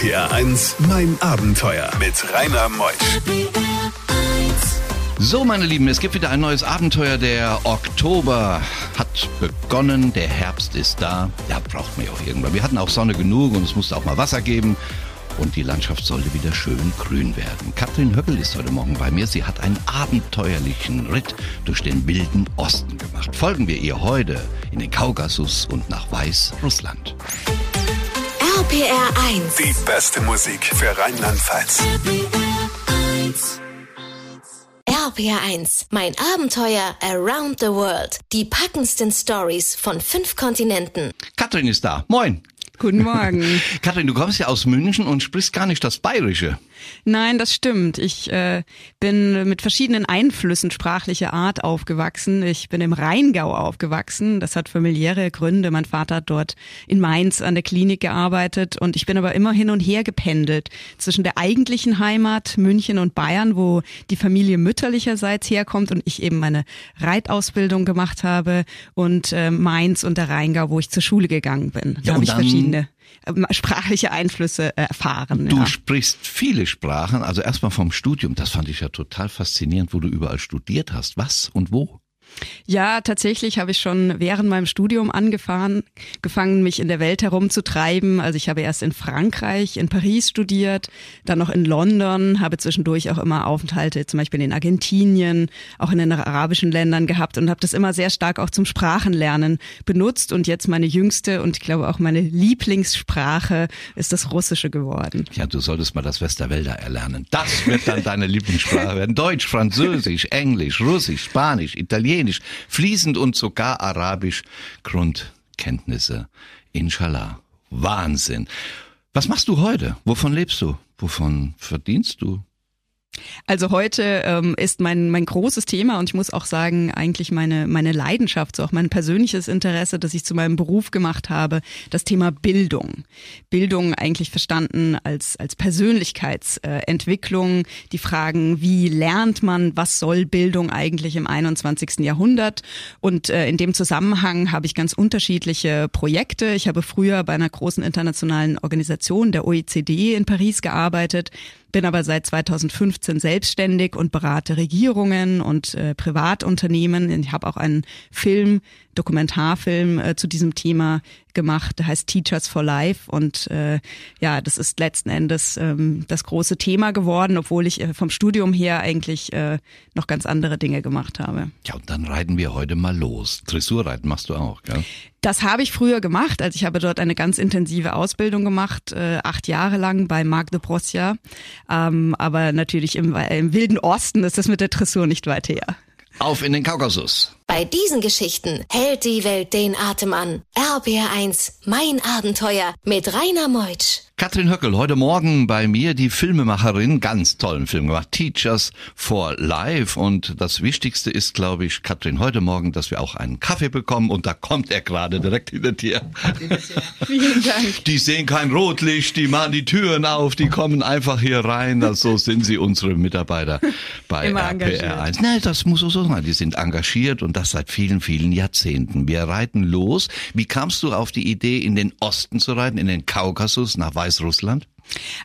RPR 1, mein Abenteuer mit Rainer Meusch. So, meine Lieben, es gibt wieder ein neues Abenteuer. Der Oktober hat begonnen, der Herbst ist da. Ja, braucht man ja auch irgendwann. Wir hatten auch Sonne genug und es musste auch mal Wasser geben. Und die Landschaft sollte wieder schön grün werden. Katrin Höckel ist heute Morgen bei mir. Sie hat einen abenteuerlichen Ritt durch den wilden Osten gemacht. Folgen wir ihr heute in den Kaukasus und nach Weißrussland. RPR 1. Die beste Musik für Rheinland-Pfalz. RPR 1. Mein Abenteuer around the world. Die packendsten Stories von fünf Kontinenten. Katrin ist da. Moin. Guten Morgen. Katrin, du kommst ja aus München und sprichst gar nicht das Bayerische. Nein, das stimmt. Ich äh, bin mit verschiedenen Einflüssen sprachlicher Art aufgewachsen. Ich bin im Rheingau aufgewachsen. Das hat familiäre Gründe. Mein Vater hat dort in Mainz an der Klinik gearbeitet und ich bin aber immer hin und her gependelt zwischen der eigentlichen Heimat München und Bayern, wo die Familie mütterlicherseits herkommt und ich eben meine Reitausbildung gemacht habe und äh, Mainz und der Rheingau, wo ich zur Schule gegangen bin. Da Ja, habe ich verschiedene sprachliche Einflüsse äh, erfahren. Du ja. sprichst viele Sprachen, also erstmal vom Studium. Das fand ich ja total faszinierend, wo du überall studiert hast. Was und wo? Ja, tatsächlich habe ich schon während meinem Studium angefangen, gefangen, mich in der Welt herumzutreiben. Also ich habe erst in Frankreich, in Paris studiert, dann noch in London, habe zwischendurch auch immer Aufenthalte, zum Beispiel in Argentinien, auch in den arabischen Ländern gehabt und habe das immer sehr stark auch zum Sprachenlernen benutzt. Und jetzt meine jüngste und ich glaube auch meine Lieblingssprache ist das Russische geworden. Ja, du solltest mal das Westerwälder erlernen. Das wird dann deine Lieblingssprache werden. Deutsch, Französisch, Englisch, Russisch, Spanisch, Italienisch, fließend und sogar Arabisch. Grundkenntnisse. Inshallah. Wahnsinn. Was machst du heute? Wovon lebst du? Wovon verdienst du? Also heute ähm, ist mein mein großes Thema und ich muss auch sagen, eigentlich meine meine Leidenschaft, so auch mein persönliches Interesse, das ich zu meinem Beruf gemacht habe, das Thema Bildung. Bildung eigentlich verstanden als als Persönlichkeitsentwicklung, die Fragen, wie lernt man, was soll Bildung eigentlich im 21. Jahrhundert? Und äh, in dem Zusammenhang habe ich ganz unterschiedliche Projekte. Ich habe früher bei einer großen internationalen Organisation der OECD in Paris gearbeitet bin aber seit 2015 selbstständig und berate Regierungen und äh, Privatunternehmen. Ich habe auch einen Film, Dokumentarfilm äh, zu diesem Thema gemacht, der heißt Teachers for Life und äh, ja, das ist letzten Endes ähm, das große Thema geworden, obwohl ich äh, vom Studium her eigentlich äh, noch ganz andere Dinge gemacht habe. Ja, und dann reiten wir heute mal los. Dressurreiten machst du auch, gell? Das habe ich früher gemacht. Also ich habe dort eine ganz intensive Ausbildung gemacht, äh, acht Jahre lang bei Marc de Brossia. Ähm, aber natürlich im, im wilden Osten ist das mit der Dressur nicht weit her. Auf in den Kaukasus. Bei diesen Geschichten hält die Welt den Atem an. RPR 1. Mein Abenteuer mit Rainer Meutsch. Katrin Höckel, heute Morgen bei mir die Filmemacherin, ganz tollen Film gemacht, Teachers for Life. Und das Wichtigste ist, glaube ich, Katrin, heute Morgen, dass wir auch einen Kaffee bekommen. Und da kommt er gerade direkt hinter dir. Vielen Dank. Die sehen kein Rotlicht, die machen die Türen auf, die kommen einfach hier rein. Das, so sind sie unsere Mitarbeiter bei Immer RPR engagiert. 1. Nein, das muss so sein. Die sind engagiert und das seit vielen, vielen Jahrzehnten. Wir reiten los. Wie kamst du auf die Idee, in den Osten zu reiten, in den Kaukasus, nach Weißrussland? Weißrussland?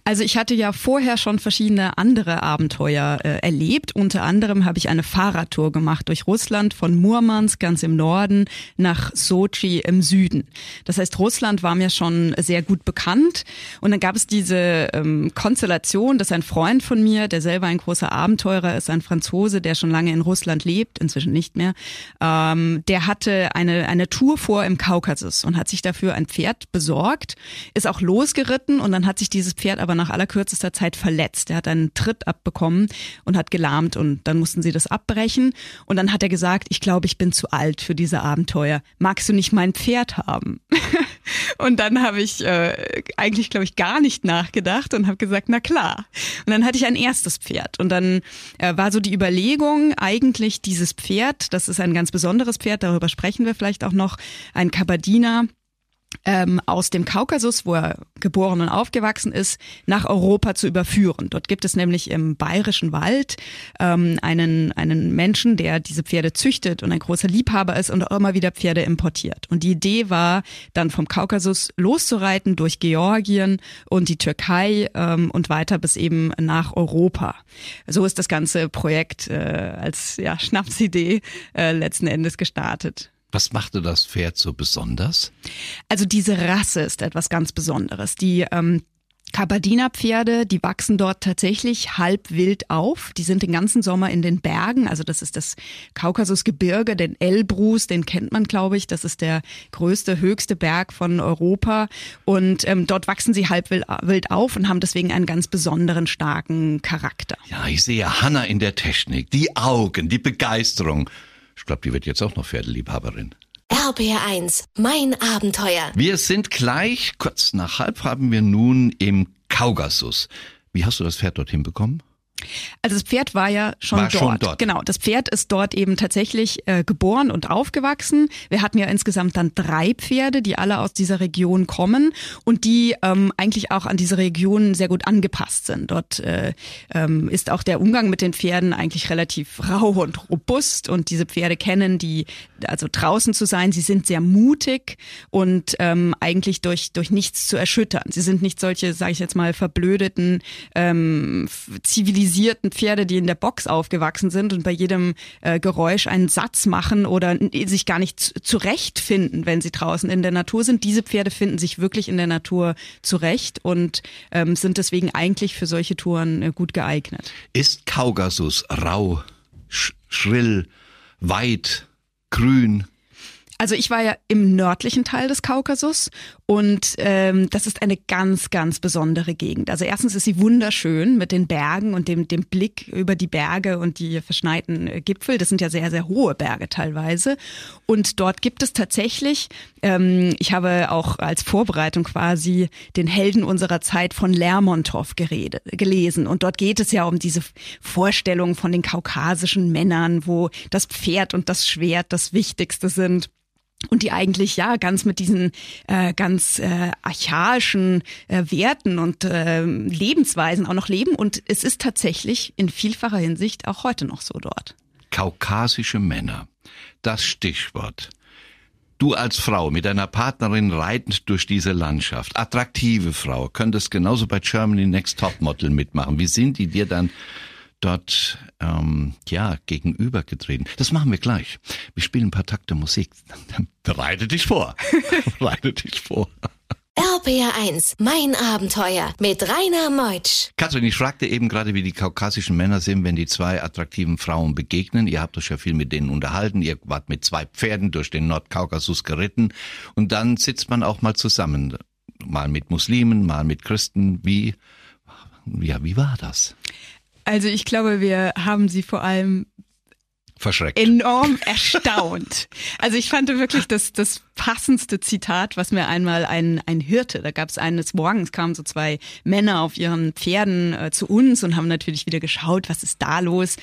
Also ich hatte ja vorher schon verschiedene andere Abenteuer äh, erlebt. Unter anderem habe ich eine Fahrradtour gemacht durch Russland von Murmansk ganz im Norden nach Sochi im Süden. Das heißt, Russland war mir schon sehr gut bekannt. Und dann gab es diese ähm, Konstellation, dass ein Freund von mir, der selber ein großer Abenteurer ist, ein Franzose, der schon lange in Russland lebt, inzwischen nicht mehr, ähm, der hatte eine, eine Tour vor im Kaukasus und hat sich dafür ein Pferd besorgt, ist auch losgeritten und dann hat sich dieses Pferd aber nach allerkürzester Zeit verletzt. Er hat einen Tritt abbekommen und hat gelahmt und dann mussten sie das abbrechen. Und dann hat er gesagt, ich glaube, ich bin zu alt für diese Abenteuer. Magst du nicht mein Pferd haben? und dann habe ich äh, eigentlich, glaube ich, gar nicht nachgedacht und habe gesagt, na klar. Und dann hatte ich ein erstes Pferd. Und dann äh, war so die Überlegung, eigentlich dieses Pferd, das ist ein ganz besonderes Pferd, darüber sprechen wir vielleicht auch noch, ein Kabardiner, ähm, aus dem Kaukasus, wo er geboren und aufgewachsen ist, nach Europa zu überführen. Dort gibt es nämlich im Bayerischen Wald ähm, einen, einen Menschen, der diese Pferde züchtet und ein großer Liebhaber ist und auch immer wieder Pferde importiert. Und die Idee war, dann vom Kaukasus loszureiten durch Georgien und die Türkei ähm, und weiter bis eben nach Europa. So ist das ganze Projekt äh, als ja, Schnapsidee äh, letzten Endes gestartet. Was machte das Pferd so besonders? Also diese Rasse ist etwas ganz Besonderes. Die ähm, Kabardiner-Pferde, die wachsen dort tatsächlich halb wild auf. Die sind den ganzen Sommer in den Bergen. Also das ist das Kaukasusgebirge, den Elbrus, den kennt man, glaube ich. Das ist der größte, höchste Berg von Europa. Und ähm, dort wachsen sie halb wild auf und haben deswegen einen ganz besonderen, starken Charakter. Ja, ich sehe Hanna in der Technik, die Augen, die Begeisterung. Ich glaube, die wird jetzt auch noch Pferdeliebhaberin. RBR1, mein Abenteuer. Wir sind gleich, kurz nach halb haben wir nun im Kaukasus. Wie hast du das Pferd dorthin bekommen? Also das Pferd war ja schon, war dort. schon dort. Genau, das Pferd ist dort eben tatsächlich äh, geboren und aufgewachsen. Wir hatten ja insgesamt dann drei Pferde, die alle aus dieser Region kommen und die ähm, eigentlich auch an diese Region sehr gut angepasst sind. Dort äh, ähm, ist auch der Umgang mit den Pferden eigentlich relativ rau und robust und diese Pferde kennen die, also draußen zu sein. Sie sind sehr mutig und ähm, eigentlich durch durch nichts zu erschüttern. Sie sind nicht solche, sage ich jetzt mal, verblödeten ähm, zivilisierten zivilisierten Pferde, die in der Box aufgewachsen sind und bei jedem äh, Geräusch einen Satz machen oder sich gar nicht zurechtfinden, wenn sie draußen in der Natur sind. Diese Pferde finden sich wirklich in der Natur zurecht und ähm, sind deswegen eigentlich für solche Touren äh, gut geeignet. Ist Kaukasus rau, sch schrill, weit, grün? Also ich war ja im nördlichen Teil des Kaukasus und ähm, das ist eine ganz, ganz besondere Gegend. Also erstens ist sie wunderschön mit den Bergen und dem, dem Blick über die Berge und die verschneiten äh, Gipfel. Das sind ja sehr, sehr hohe Berge teilweise. Und dort gibt es tatsächlich, ähm, ich habe auch als Vorbereitung quasi den Helden unserer Zeit von Lermontov geredet, gelesen. Und dort geht es ja um diese Vorstellung von den kaukasischen Männern, wo das Pferd und das Schwert das Wichtigste sind und die eigentlich ja ganz mit diesen äh, ganz äh, archaischen äh, Werten und äh, Lebensweisen auch noch leben und es ist tatsächlich in vielfacher Hinsicht auch heute noch so dort. Kaukasische Männer, das Stichwort. Du als Frau mit deiner Partnerin reitend durch diese Landschaft, attraktive Frau, könntest genauso bei Germany Next Topmodel mitmachen. Wie sind die dir dann dort ähm, ja gegenübergetreten. Das machen wir gleich. Wir spielen ein paar Takte Musik. Bereite dich vor. Bereite dich vor. RPR1, mein Abenteuer mit Rainer Meutsch. Katrin, ich fragte eben gerade, wie die kaukasischen Männer sind, wenn die zwei attraktiven Frauen begegnen. Ihr habt euch ja viel mit denen unterhalten. Ihr wart mit zwei Pferden durch den Nordkaukasus geritten. Und dann sitzt man auch mal zusammen. Mal mit Muslimen, mal mit Christen. Wie, ja, wie war das? Also ich glaube, wir haben sie vor allem verschreckt. Enorm erstaunt. Also ich fand wirklich das, das passendste Zitat, was mir einmal ein, ein Hirte, da gab es eines Morgens, kamen so zwei Männer auf ihren Pferden äh, zu uns und haben natürlich wieder geschaut, was ist da los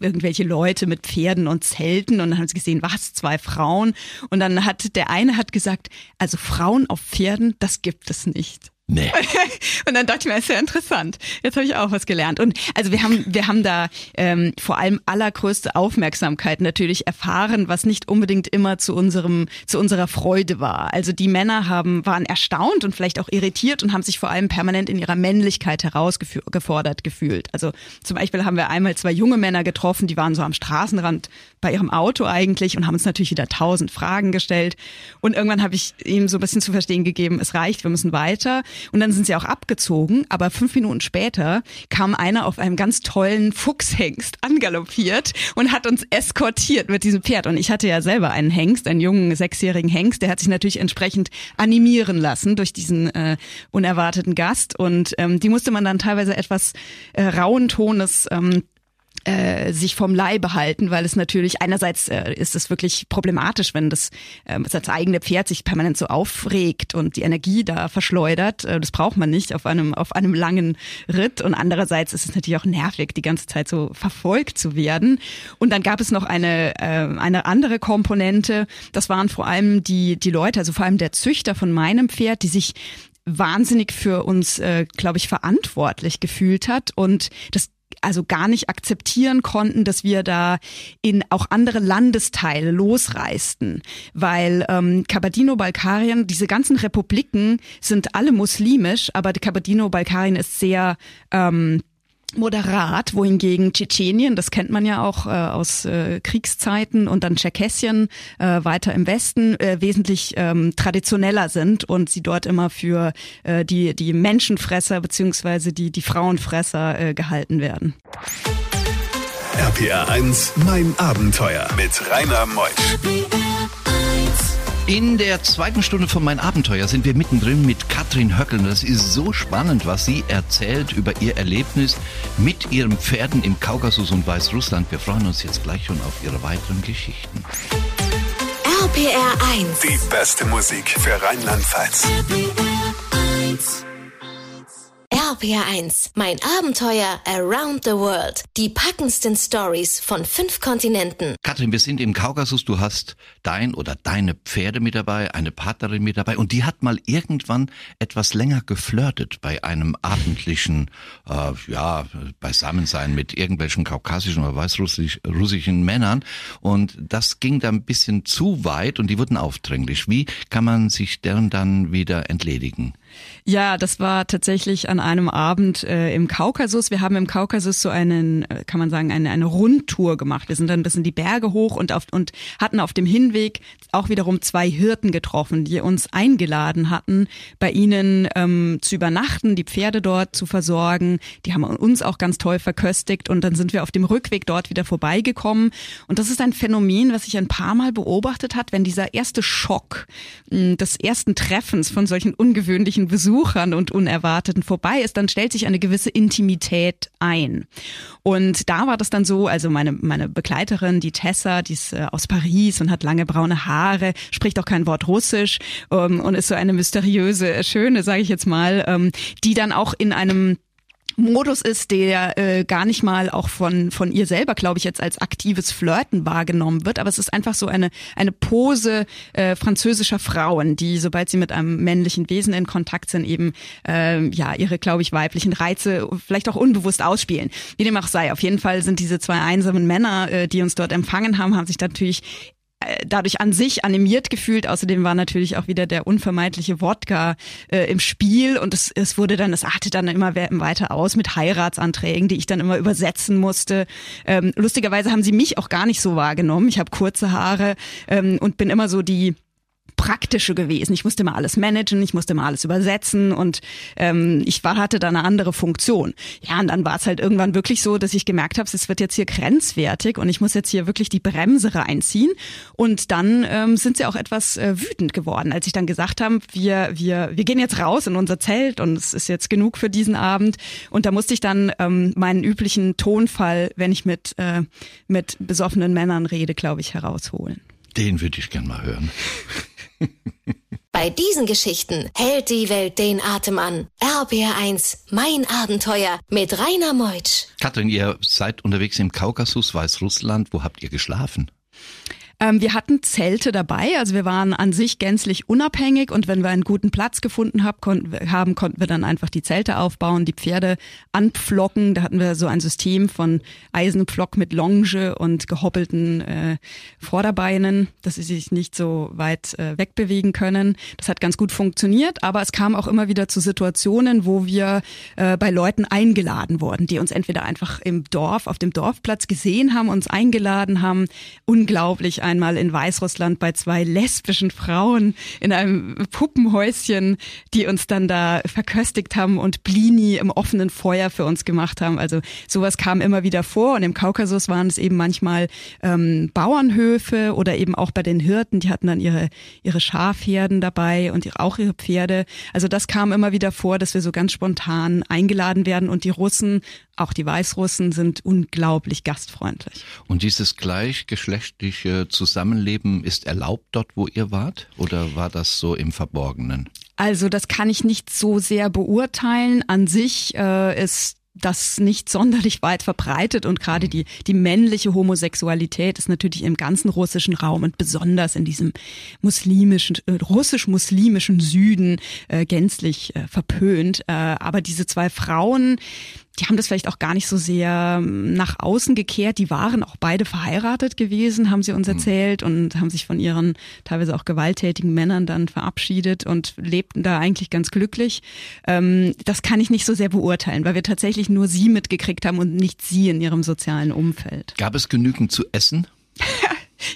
irgendwelche Leute mit Pferden und Zelten und dann haben sie gesehen, was, zwei Frauen und dann hat der eine hat gesagt, also Frauen auf Pferden, das gibt es nicht. Nee. und dann dachte ich mir, ist ja interessant. Jetzt habe ich auch was gelernt. Und also wir haben, wir haben da ähm, vor allem allergrößte Aufmerksamkeit natürlich erfahren, was nicht unbedingt immer zu unserem, zu unserer Freude war. Also die Männer haben, waren erstaunt und vielleicht auch irritiert und haben sich vor allem permanent in ihrer Männlichkeit herausgefordert gefühlt. Also zum Beispiel haben wir einmal zwei junge Männer getroffen, die waren so am Straßenrand bei ihrem Auto eigentlich und haben uns natürlich wieder tausend Fragen gestellt. Und irgendwann habe ich ihm so ein bisschen zu verstehen gegeben, es reicht, wir müssen weiter. Und dann sind sie auch abgezogen, aber fünf Minuten später kam einer auf einem ganz tollen Fuchshengst angaloppiert und hat uns eskortiert mit diesem Pferd. Und ich hatte ja selber einen Hengst, einen jungen sechsjährigen Hengst, der hat sich natürlich entsprechend animieren lassen durch diesen äh, unerwarteten Gast. Und ähm, die musste man dann teilweise etwas äh, rauen Tones ähm, äh, sich vom Leibe halten, weil es natürlich einerseits äh, ist es wirklich problematisch, wenn das, äh, das eigene Pferd sich permanent so aufregt und die Energie da verschleudert. Äh, das braucht man nicht auf einem auf einem langen Ritt. Und andererseits ist es natürlich auch nervig, die ganze Zeit so verfolgt zu werden. Und dann gab es noch eine äh, eine andere Komponente. Das waren vor allem die die Leute, also vor allem der Züchter von meinem Pferd, die sich wahnsinnig für uns, äh, glaube ich, verantwortlich gefühlt hat und das also gar nicht akzeptieren konnten, dass wir da in auch andere Landesteile losreisten, weil ähm, Kabardino-Balkarien, diese ganzen Republiken sind alle muslimisch, aber Kabardino-Balkarien ist sehr ähm, moderat, wohingegen Tschetschenien, das kennt man ja auch äh, aus äh, Kriegszeiten und dann Tscherkessien äh, weiter im Westen äh, wesentlich ähm, traditioneller sind und sie dort immer für äh, die die Menschenfresser beziehungsweise die die Frauenfresser äh, gehalten werden. RPR 1, mein Abenteuer mit Rainer Meusch. In der zweiten Stunde von Mein Abenteuer sind wir mittendrin mit Katrin Höckel. Das ist so spannend, was sie erzählt über ihr Erlebnis mit ihren Pferden im Kaukasus und Weißrussland. Wir freuen uns jetzt gleich schon auf ihre weiteren Geschichten. RPR 1. Die beste Musik für Rheinland-Pfalz. RPR 1. Mein Abenteuer around the world. Die packendsten Stories von fünf Kontinenten. Katrin, wir sind im Kaukasus. Du hast dein oder deine Pferde mit dabei, eine Partnerin mit dabei und die hat mal irgendwann etwas länger geflirtet bei einem abendlichen, äh, ja, Beisammensein mit irgendwelchen kaukasischen oder weißrussischen Männern und das ging dann ein bisschen zu weit und die wurden aufdringlich. Wie kann man sich deren dann wieder entledigen? Ja, das war tatsächlich an einem Abend äh, im Kaukasus. Wir haben im Kaukasus so einen, äh, kann man sagen, eine, eine Rundtour gemacht. Wir sind dann ein bisschen die Berge hoch und, auf, und hatten auf dem Hinweg auch wiederum zwei Hirten getroffen, die uns eingeladen hatten, bei ihnen ähm, zu übernachten, die Pferde dort zu versorgen. Die haben uns auch ganz toll verköstigt und dann sind wir auf dem Rückweg dort wieder vorbeigekommen. Und das ist ein Phänomen, was sich ein paar Mal beobachtet hat, wenn dieser erste Schock mh, des ersten Treffens von solchen ungewöhnlichen Besuchern und Unerwarteten vorbei ist, dann stellt sich eine gewisse Intimität ein. Und da war das dann so, also meine, meine Begleiterin, die Tessa, die ist äh, aus Paris und hat lange braune Haare, spricht auch kein Wort Russisch ähm, und ist so eine mysteriöse, schöne, sage ich jetzt mal, ähm, die dann auch in einem Modus ist, der äh, gar nicht mal auch von von ihr selber, glaube ich, jetzt als aktives Flirten wahrgenommen wird, aber es ist einfach so eine eine Pose äh, französischer Frauen, die sobald sie mit einem männlichen Wesen in Kontakt sind, eben äh, ja ihre, glaube ich, weiblichen Reize vielleicht auch unbewusst ausspielen. Wie dem auch sei, auf jeden Fall sind diese zwei einsamen Männer, äh, die uns dort empfangen haben, haben sich natürlich dadurch an sich animiert gefühlt. Außerdem war natürlich auch wieder der unvermeidliche Wodka äh, im Spiel und es, es wurde dann, es artet dann immer weiter aus mit Heiratsanträgen, die ich dann immer übersetzen musste. Ähm, lustigerweise haben sie mich auch gar nicht so wahrgenommen. Ich habe kurze Haare ähm, und bin immer so die praktische gewesen. Ich musste mal alles managen, ich musste mal alles übersetzen und ähm, ich war, hatte da eine andere Funktion. Ja, und dann war es halt irgendwann wirklich so, dass ich gemerkt habe, es wird jetzt hier grenzwertig und ich muss jetzt hier wirklich die Bremse reinziehen. Und dann ähm, sind sie auch etwas äh, wütend geworden, als ich dann gesagt habe, wir, wir, wir gehen jetzt raus in unser Zelt und es ist jetzt genug für diesen Abend. Und da musste ich dann ähm, meinen üblichen Tonfall, wenn ich mit, äh, mit besoffenen Männern rede, glaube ich, herausholen. Den würde ich gern mal hören. Bei diesen Geschichten hält die Welt den Atem an. RBR1, mein Abenteuer mit Rainer Meutsch. Katrin, ihr seid unterwegs im Kaukasus, Weißrussland. Wo habt ihr geschlafen? Ähm, wir hatten Zelte dabei, also wir waren an sich gänzlich unabhängig und wenn wir einen guten Platz gefunden hab, konnten, haben, konnten wir dann einfach die Zelte aufbauen, die Pferde anpflocken. Da hatten wir so ein System von Eisenpflock mit Longe und gehoppelten äh, Vorderbeinen, dass sie sich nicht so weit äh, wegbewegen können. Das hat ganz gut funktioniert, aber es kam auch immer wieder zu Situationen, wo wir äh, bei Leuten eingeladen wurden, die uns entweder einfach im Dorf, auf dem Dorfplatz gesehen haben, uns eingeladen haben. Unglaublich einmal in Weißrussland bei zwei lesbischen Frauen in einem Puppenhäuschen, die uns dann da verköstigt haben und Blini im offenen Feuer für uns gemacht haben. Also sowas kam immer wieder vor und im Kaukasus waren es eben manchmal ähm, Bauernhöfe oder eben auch bei den Hirten, die hatten dann ihre, ihre Schafherden dabei und auch ihre Pferde. Also das kam immer wieder vor, dass wir so ganz spontan eingeladen werden und die Russen Auch die Weißrussen sind unglaublich gastfreundlich. Und dieses gleichgeschlechtliche Zusammenleben ist erlaubt dort, wo ihr wart? Oder war das so im Verborgenen? Also das kann ich nicht so sehr beurteilen. An sich äh, ist das nicht sonderlich weit verbreitet und gerade die, die männliche Homosexualität ist natürlich im ganzen russischen Raum und besonders in diesem muslimischen, äh, russisch-muslimischen Süden äh, gänzlich äh, verpönt. Äh, aber diese zwei Frauen, die haben das vielleicht auch gar nicht so sehr ähm, nach außen gekehrt. Die waren auch beide verheiratet gewesen, haben sie uns hm. erzählt und haben sich von ihren teilweise auch gewalttätigen Männern dann verabschiedet und lebten da eigentlich ganz glücklich. Ähm, das kann ich nicht so sehr beurteilen, weil wir tatsächlich nur sie mitgekriegt haben und nicht sie in ihrem sozialen Umfeld. Gab es genügend zu essen?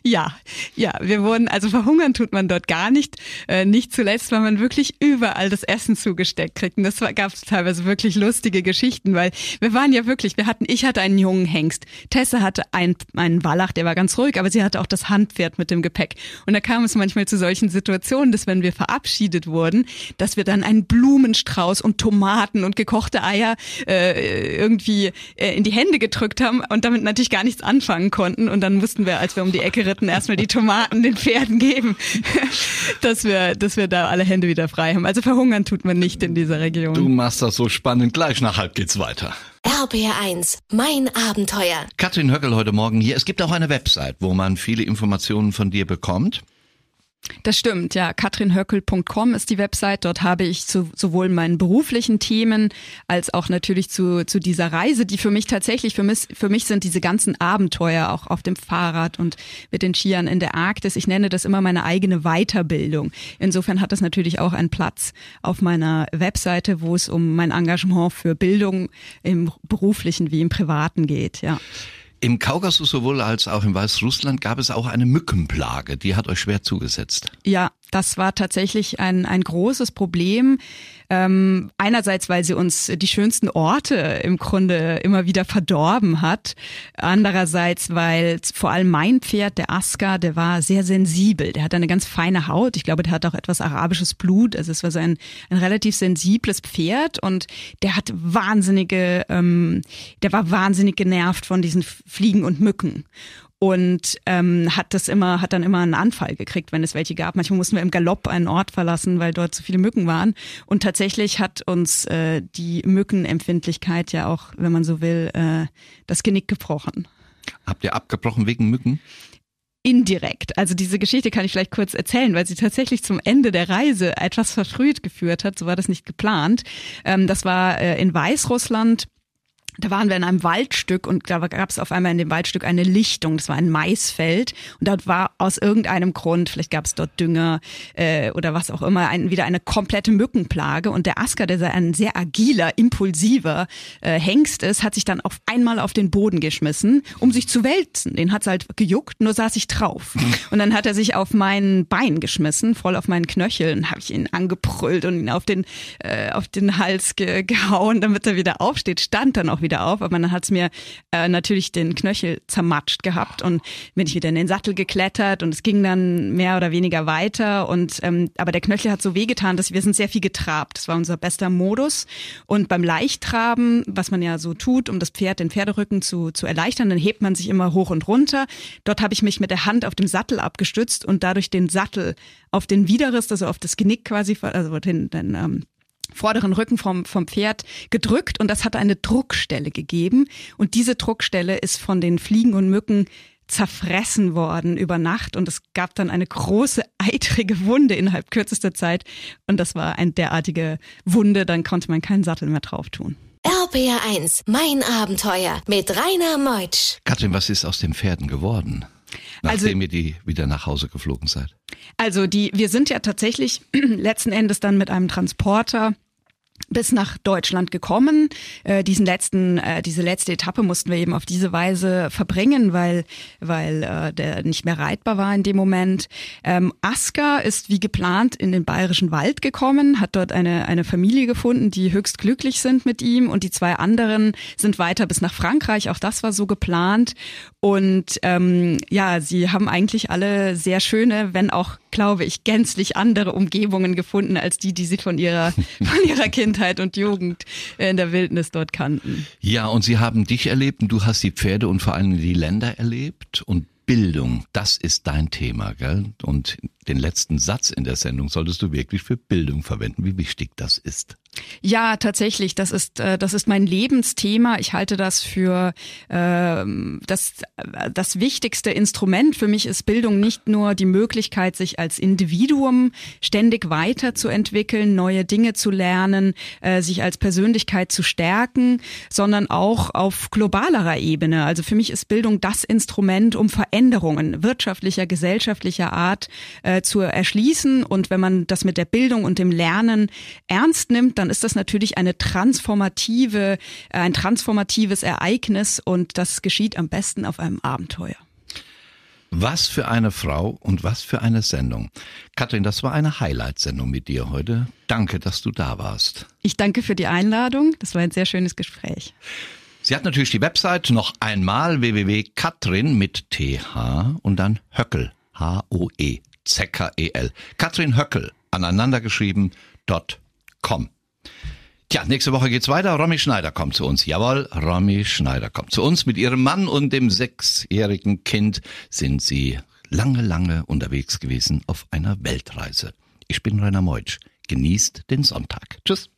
Ja, ja, wir wurden, also verhungern tut man dort gar nicht. Äh, nicht zuletzt, weil man wirklich überall das Essen zugesteckt kriegt. Und das gab es teilweise wirklich lustige Geschichten, weil wir waren ja wirklich, wir hatten, ich hatte einen jungen Hengst, Tessa hatte einen, einen Wallach, der war ganz ruhig, aber sie hatte auch das Handpferd mit dem Gepäck. Und da kam es manchmal zu solchen Situationen, dass wenn wir verabschiedet wurden, dass wir dann einen Blumenstrauß und Tomaten und gekochte Eier äh, irgendwie äh, in die Hände gedrückt haben und damit natürlich gar nichts anfangen konnten. Und dann mussten wir, als wir um die Ecke geritten, erstmal die Tomaten den Pferden geben, dass wir, dass wir da alle Hände wieder frei haben. Also verhungern tut man nicht in dieser Region. Du machst das so spannend. Gleich nach halb geht's weiter. RBR1, mein Abenteuer. Katrin Höckel heute Morgen hier. Es gibt auch eine Website, wo man viele Informationen von dir bekommt. Das stimmt, ja. katrinhöckel.com ist die Website. Dort habe ich zu, sowohl meinen beruflichen Themen als auch natürlich zu, zu dieser Reise, die für mich tatsächlich, für mich, für mich sind diese ganzen Abenteuer auch auf dem Fahrrad und mit den Skiern in der Arktis. Ich nenne das immer meine eigene Weiterbildung. Insofern hat das natürlich auch einen Platz auf meiner Webseite, wo es um mein Engagement für Bildung im beruflichen wie im privaten geht, ja. Im Kaukasus sowohl als auch im Weißrussland gab es auch eine Mückenplage, die hat euch schwer zugesetzt. Ja, das war tatsächlich ein, ein großes Problem. Ähm, einerseits, weil sie uns die schönsten Orte im Grunde immer wieder verdorben hat. Andererseits, weil vor allem mein Pferd, der Aska, der war sehr sensibel. Der hat eine ganz feine Haut. Ich glaube, der hat auch etwas arabisches Blut. Also es war so ein, ein relativ sensibles Pferd und der hat wahnsinnige, ähm, der war wahnsinnig genervt von diesen Fliegen und Mücken und ähm, hat das immer, hat dann immer einen Anfall gekriegt, wenn es welche gab. Manchmal mussten wir im Galopp einen Ort verlassen, weil dort zu viele Mücken waren. Und tatsächlich hat uns äh, die Mückenempfindlichkeit ja auch, wenn man so will, äh, das Genick gebrochen. Habt ihr abgebrochen wegen Mücken? indirekt. Also diese Geschichte kann ich vielleicht kurz erzählen, weil sie tatsächlich zum Ende der Reise etwas verfrüht geführt hat. So war das nicht geplant. Ähm, das war äh, in Weißrussland da waren wir in einem Waldstück und da gab es auf einmal in dem Waldstück eine Lichtung. Das war ein Maisfeld und dort war aus irgendeinem Grund, vielleicht gab es dort Dünger äh, oder was auch immer, ein, wieder eine komplette Mückenplage. Und der Asker, der ein sehr agiler, impulsiver äh, Hengst ist, hat sich dann auf einmal auf den Boden geschmissen, um sich zu wälzen. Den hat's halt gejuckt, nur saß ich drauf. Und dann hat er sich auf mein Bein geschmissen, voll auf meinen Knöcheln, habe ich ihn angebrüllt und ihn auf den äh, auf den Hals ge gehauen, damit er wieder aufsteht. Stand dann auch wieder wieder auf, aber dann hat's mir äh, natürlich den Knöchel zermatscht gehabt und bin ich wieder in den Sattel geklettert und es ging dann mehr oder weniger weiter und ähm, aber der Knöchel hat so wehgetan, dass wir sind sehr viel getrabt. Das war unser bester Modus und beim Leichttraben, was man ja so tut, um das Pferd, den Pferderücken zu, zu erleichtern, dann hebt man sich immer hoch und runter. Dort habe ich mich mit der Hand auf dem Sattel abgestützt und dadurch den Sattel auf den Widerrist, also auf das Genick quasi, also den, den ähm, vorderen Rücken vom, vom Pferd gedrückt und das hat eine Druckstelle gegeben. Und diese Druckstelle ist von den Fliegen und Mücken zerfressen worden über Nacht und es gab dann eine große eitrige Wunde innerhalb kürzester Zeit und das war eine derartige Wunde, dann konnte man keinen Sattel mehr drauf tun. RPR1, mein Abenteuer mit Rainer Meutsch. Katrin, was ist aus den Pferden geworden? nachdem also, ihr die wieder nach Hause geflogen seid? Also die, wir sind ja tatsächlich letzten Endes dann mit einem Transporter bis nach Deutschland gekommen. Äh, diesen letzten, äh, diese letzte Etappe mussten wir eben auf diese Weise verbringen, weil, weil äh, der nicht mehr reitbar war in dem Moment. Ähm, Aska ist wie geplant in den Bayerischen Wald gekommen, hat dort eine, eine Familie gefunden, die höchst glücklich sind mit ihm und die zwei anderen sind weiter bis nach Frankreich. Auch das war so geplant. Und ähm, ja, sie haben eigentlich alle sehr schöne, wenn auch glaube ich, gänzlich andere Umgebungen gefunden als die, die sie von ihrer, von ihrer Kindheit und Jugend in der Wildnis dort kannten. Ja, und sie haben dich erlebt und du hast die Pferde und vor allem die Länder erlebt und Bildung, das ist dein Thema, gell? Und den letzten Satz in der Sendung solltest du wirklich für Bildung verwenden, wie wichtig das ist. Ja, tatsächlich. Das ist äh, das ist mein Lebensthema. Ich halte das für äh, das das wichtigste Instrument für mich ist Bildung nicht nur die Möglichkeit, sich als Individuum ständig weiterzuentwickeln, neue Dinge zu lernen, äh, sich als Persönlichkeit zu stärken, sondern auch auf globalerer Ebene. Also für mich ist Bildung das Instrument, um Veränderungen wirtschaftlicher, gesellschaftlicher Art äh, zu erschließen. Und wenn man das mit der Bildung und dem Lernen ernst nimmt, dann ist das natürlich eine transformative, äh, ein transformatives Ereignis und das geschieht am besten auf einem Abenteuer. Was für eine Frau und was für eine Sendung. Katrin, das war eine Highlight-Sendung mit dir heute. Danke, dass du da warst. Ich danke für die Einladung. Das war ein sehr schönes Gespräch. Sie hat natürlich die Website noch einmal www.katrin mit th und dann Höckel, H-O-E, Z-K-E-L. Katrin Höckel, aneinandergeschrieben, dot com. Tja, nächste Woche geht's weiter. Romy Schneider kommt zu uns. Jawohl, Romy Schneider kommt zu uns. Mit ihrem Mann und dem sechsjährigen Kind sind sie lange, lange unterwegs gewesen auf einer Weltreise. Ich bin Rainer Meutsch. Genießt den Sonntag. Tschüss.